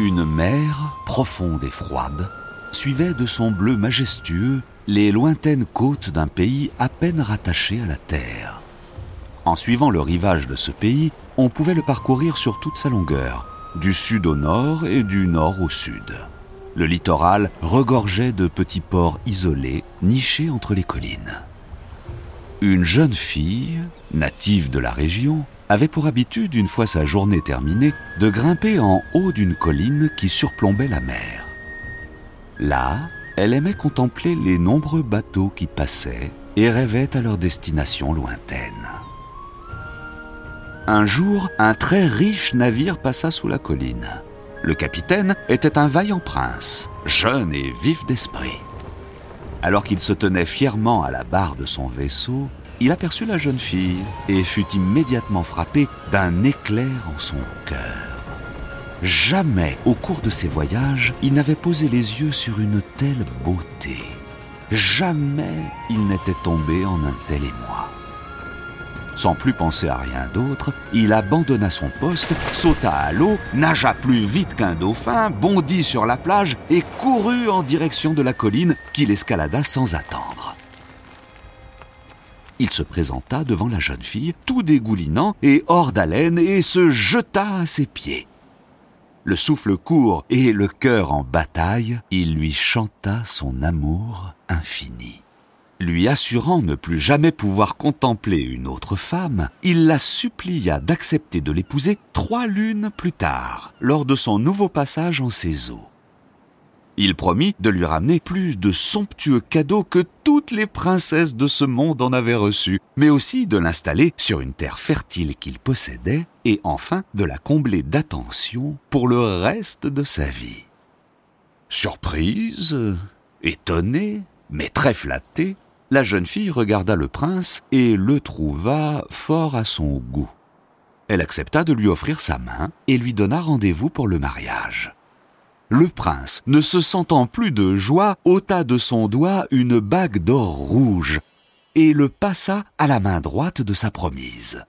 Une mer, profonde et froide, suivait de son bleu majestueux les lointaines côtes d'un pays à peine rattaché à la terre. En suivant le rivage de ce pays, on pouvait le parcourir sur toute sa longueur, du sud au nord et du nord au sud. Le littoral regorgeait de petits ports isolés, nichés entre les collines. Une jeune fille, native de la région, avait pour habitude, une fois sa journée terminée, de grimper en haut d'une colline qui surplombait la mer. Là, elle aimait contempler les nombreux bateaux qui passaient et rêvait à leur destination lointaine. Un jour, un très riche navire passa sous la colline. Le capitaine était un vaillant prince, jeune et vif d'esprit. Alors qu'il se tenait fièrement à la barre de son vaisseau, il aperçut la jeune fille et fut immédiatement frappé d'un éclair en son cœur. Jamais, au cours de ses voyages, il n'avait posé les yeux sur une telle beauté. Jamais il n'était tombé en un tel émoi. Sans plus penser à rien d'autre, il abandonna son poste, sauta à l'eau, nagea plus vite qu'un dauphin, bondit sur la plage et courut en direction de la colline qu'il escalada sans attendre. Il se présenta devant la jeune fille, tout dégoulinant et hors d'haleine, et se jeta à ses pieds le souffle court et le cœur en bataille, il lui chanta son amour infini. Lui assurant ne plus jamais pouvoir contempler une autre femme, il la supplia d'accepter de l'épouser trois lunes plus tard, lors de son nouveau passage en ses eaux. Il promit de lui ramener plus de somptueux cadeaux que toutes les princesses de ce monde en avaient reçus, mais aussi de l'installer sur une terre fertile qu'il possédait et enfin de la combler d'attention pour le reste de sa vie. Surprise, étonnée, mais très flattée, la jeune fille regarda le prince et le trouva fort à son goût. Elle accepta de lui offrir sa main et lui donna rendez-vous pour le mariage. Le prince, ne se sentant plus de joie, ôta de son doigt une bague d'or rouge et le passa à la main droite de sa promise.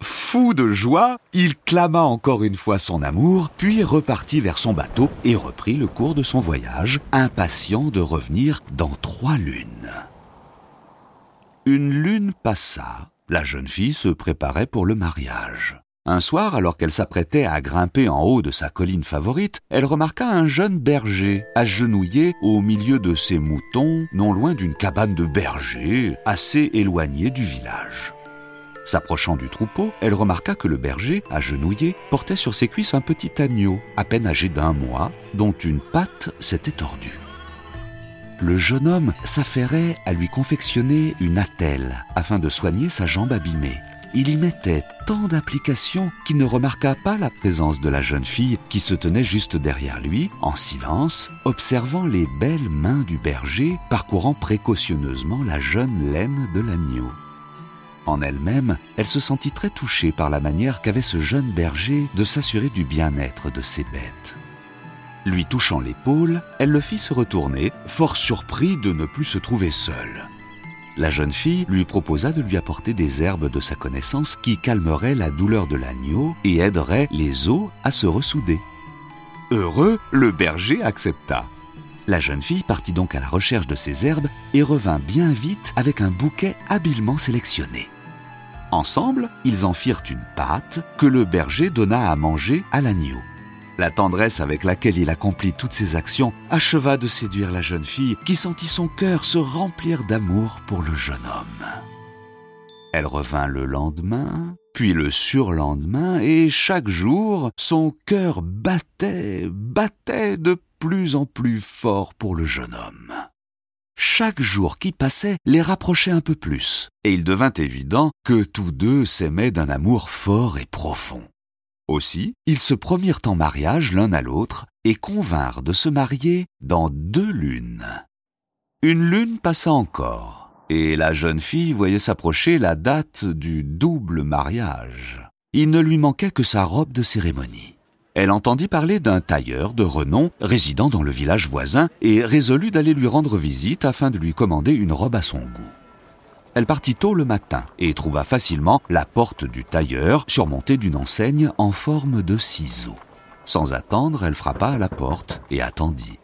Fou de joie, il clama encore une fois son amour, puis repartit vers son bateau et reprit le cours de son voyage, impatient de revenir dans trois lunes. Une lune passa, la jeune fille se préparait pour le mariage. Un soir, alors qu'elle s'apprêtait à grimper en haut de sa colline favorite, elle remarqua un jeune berger, agenouillé au milieu de ses moutons, non loin d'une cabane de berger, assez éloignée du village. S'approchant du troupeau, elle remarqua que le berger, agenouillé, portait sur ses cuisses un petit agneau, à peine âgé d'un mois, dont une patte s'était tordue. Le jeune homme s'affairait à lui confectionner une attelle afin de soigner sa jambe abîmée il y mettait tant d'applications qu'il ne remarqua pas la présence de la jeune fille qui se tenait juste derrière lui, en silence, observant les belles mains du berger parcourant précautionneusement la jeune laine de l'agneau. En elle-même, elle se sentit très touchée par la manière qu'avait ce jeune berger de s'assurer du bien-être de ses bêtes. Lui touchant l'épaule, elle le fit se retourner, fort surpris de ne plus se trouver seul. La jeune fille lui proposa de lui apporter des herbes de sa connaissance qui calmeraient la douleur de l'agneau et aideraient les os à se ressouder. Heureux, le berger accepta. La jeune fille partit donc à la recherche de ces herbes et revint bien vite avec un bouquet habilement sélectionné. Ensemble, ils en firent une pâte que le berger donna à manger à l'agneau. La tendresse avec laquelle il accomplit toutes ses actions acheva de séduire la jeune fille qui sentit son cœur se remplir d'amour pour le jeune homme. Elle revint le lendemain, puis le surlendemain, et chaque jour, son cœur battait, battait de plus en plus fort pour le jeune homme. Chaque jour qui passait les rapprochait un peu plus, et il devint évident que tous deux s'aimaient d'un amour fort et profond. Aussi, ils se promirent en mariage l'un à l'autre et convinrent de se marier dans deux lunes. Une lune passa encore, et la jeune fille voyait s'approcher la date du double mariage. Il ne lui manquait que sa robe de cérémonie. Elle entendit parler d'un tailleur de renom résidant dans le village voisin et résolut d'aller lui rendre visite afin de lui commander une robe à son goût. Elle partit tôt le matin et trouva facilement la porte du tailleur surmontée d'une enseigne en forme de ciseau. Sans attendre, elle frappa à la porte et attendit.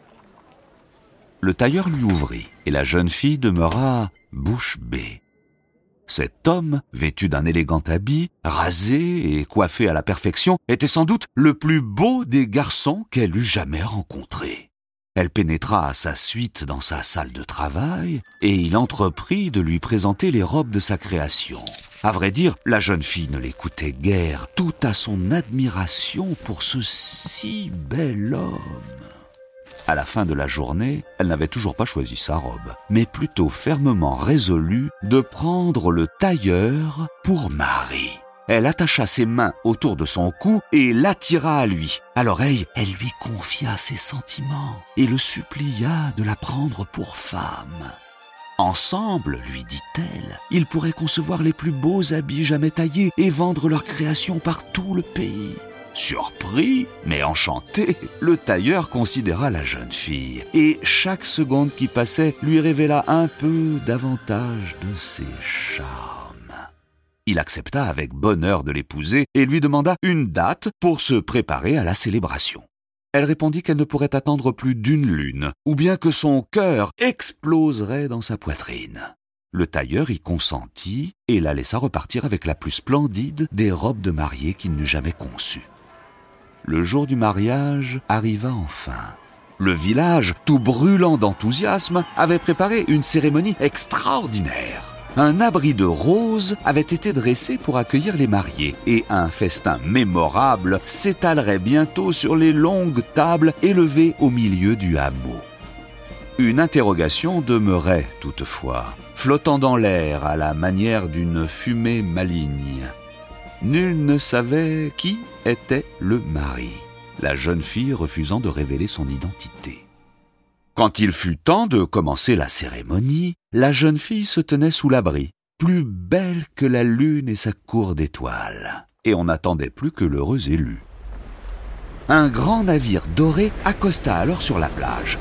Le tailleur lui ouvrit, et la jeune fille demeura bouche bée. Cet homme, vêtu d'un élégant habit, rasé et coiffé à la perfection, était sans doute le plus beau des garçons qu'elle eût jamais rencontré. Elle pénétra à sa suite dans sa salle de travail, et il entreprit de lui présenter les robes de sa création. À vrai dire, la jeune fille ne l'écoutait guère, tout à son admiration pour ce si bel homme. À la fin de la journée, elle n'avait toujours pas choisi sa robe, mais plutôt fermement résolue de prendre le tailleur pour mari. Elle attacha ses mains autour de son cou et l'attira à lui. À l'oreille, elle lui confia ses sentiments et le supplia de la prendre pour femme. Ensemble, lui dit-elle, ils pourraient concevoir les plus beaux habits jamais taillés et vendre leur création par tout le pays. Surpris, mais enchanté, le tailleur considéra la jeune fille, et chaque seconde qui passait lui révéla un peu davantage de ses charmes. Il accepta avec bonheur de l'épouser et lui demanda une date pour se préparer à la célébration. Elle répondit qu'elle ne pourrait attendre plus d'une lune, ou bien que son cœur exploserait dans sa poitrine. Le tailleur y consentit et la laissa repartir avec la plus splendide des robes de mariée qu'il n'eût jamais conçues. Le jour du mariage arriva enfin. Le village, tout brûlant d'enthousiasme, avait préparé une cérémonie extraordinaire. Un abri de roses avait été dressé pour accueillir les mariés et un festin mémorable s'étalerait bientôt sur les longues tables élevées au milieu du hameau. Une interrogation demeurait toutefois, flottant dans l'air à la manière d'une fumée maligne. Nul ne savait qui était le mari, la jeune fille refusant de révéler son identité. Quand il fut temps de commencer la cérémonie, la jeune fille se tenait sous l'abri, plus belle que la lune et sa cour d'étoiles, et on n'attendait plus que l'heureux élu. Un grand navire doré accosta alors sur la plage,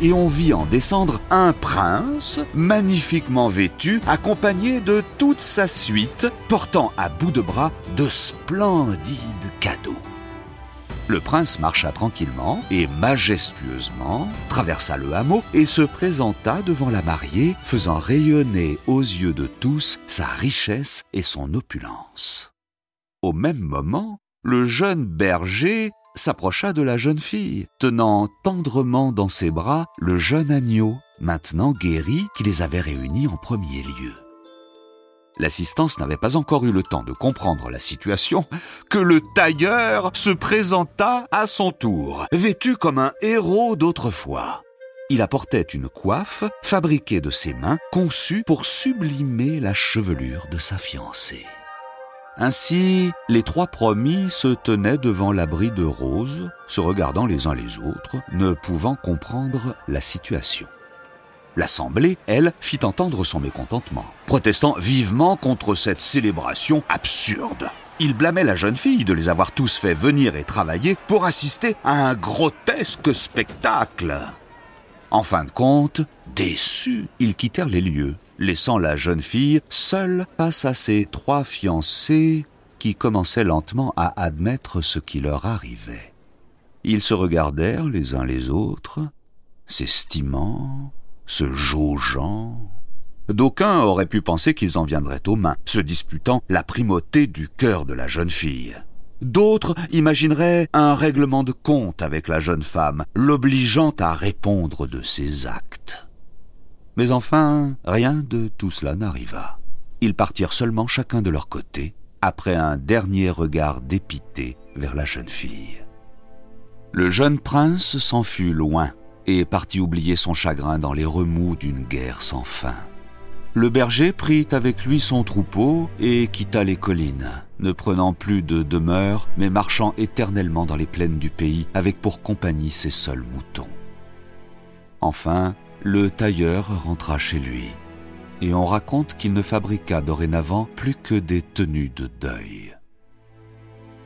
et on vit en descendre un prince, magnifiquement vêtu, accompagné de toute sa suite, portant à bout de bras de splendides cadeaux. Le prince marcha tranquillement et majestueusement, traversa le hameau et se présenta devant la mariée, faisant rayonner aux yeux de tous sa richesse et son opulence. Au même moment, le jeune berger s'approcha de la jeune fille, tenant tendrement dans ses bras le jeune agneau, maintenant guéri, qui les avait réunis en premier lieu. L'assistance n'avait pas encore eu le temps de comprendre la situation que le tailleur se présenta à son tour, vêtu comme un héros d'autrefois. Il apportait une coiffe fabriquée de ses mains, conçue pour sublimer la chevelure de sa fiancée. Ainsi, les trois promis se tenaient devant l'abri de roses, se regardant les uns les autres, ne pouvant comprendre la situation. L'Assemblée, elle, fit entendre son mécontentement, protestant vivement contre cette célébration absurde. Il blâmait la jeune fille de les avoir tous fait venir et travailler pour assister à un grotesque spectacle. En fin de compte, déçus, ils quittèrent les lieux, laissant la jeune fille seule face à ses trois fiancés qui commençaient lentement à admettre ce qui leur arrivait. Ils se regardèrent les uns les autres, s'estimant, se jaugeant. D'aucuns auraient pu penser qu'ils en viendraient aux mains, se disputant la primauté du cœur de la jeune fille. D'autres imagineraient un règlement de compte avec la jeune femme, l'obligeant à répondre de ses actes. Mais enfin, rien de tout cela n'arriva. Ils partirent seulement chacun de leur côté, après un dernier regard dépité vers la jeune fille. Le jeune prince s'en fut loin, et partit oublier son chagrin dans les remous d'une guerre sans fin. Le berger prit avec lui son troupeau et quitta les collines, ne prenant plus de demeure, mais marchant éternellement dans les plaines du pays avec pour compagnie ses seuls moutons. Enfin, le tailleur rentra chez lui, et on raconte qu'il ne fabriqua dorénavant plus que des tenues de deuil.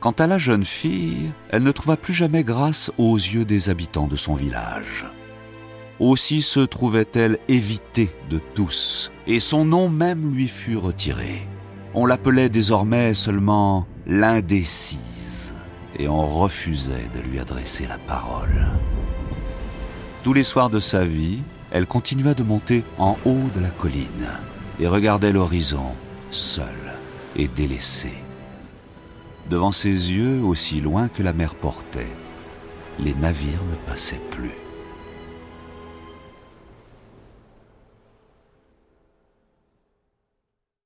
Quant à la jeune fille, elle ne trouva plus jamais grâce aux yeux des habitants de son village. Aussi se trouvait-elle évitée de tous, et son nom même lui fut retiré. On l'appelait désormais seulement l'indécise, et on refusait de lui adresser la parole. Tous les soirs de sa vie, elle continua de monter en haut de la colline, et regardait l'horizon, seule et délaissée. Devant ses yeux, aussi loin que la mer portait, les navires ne passaient plus.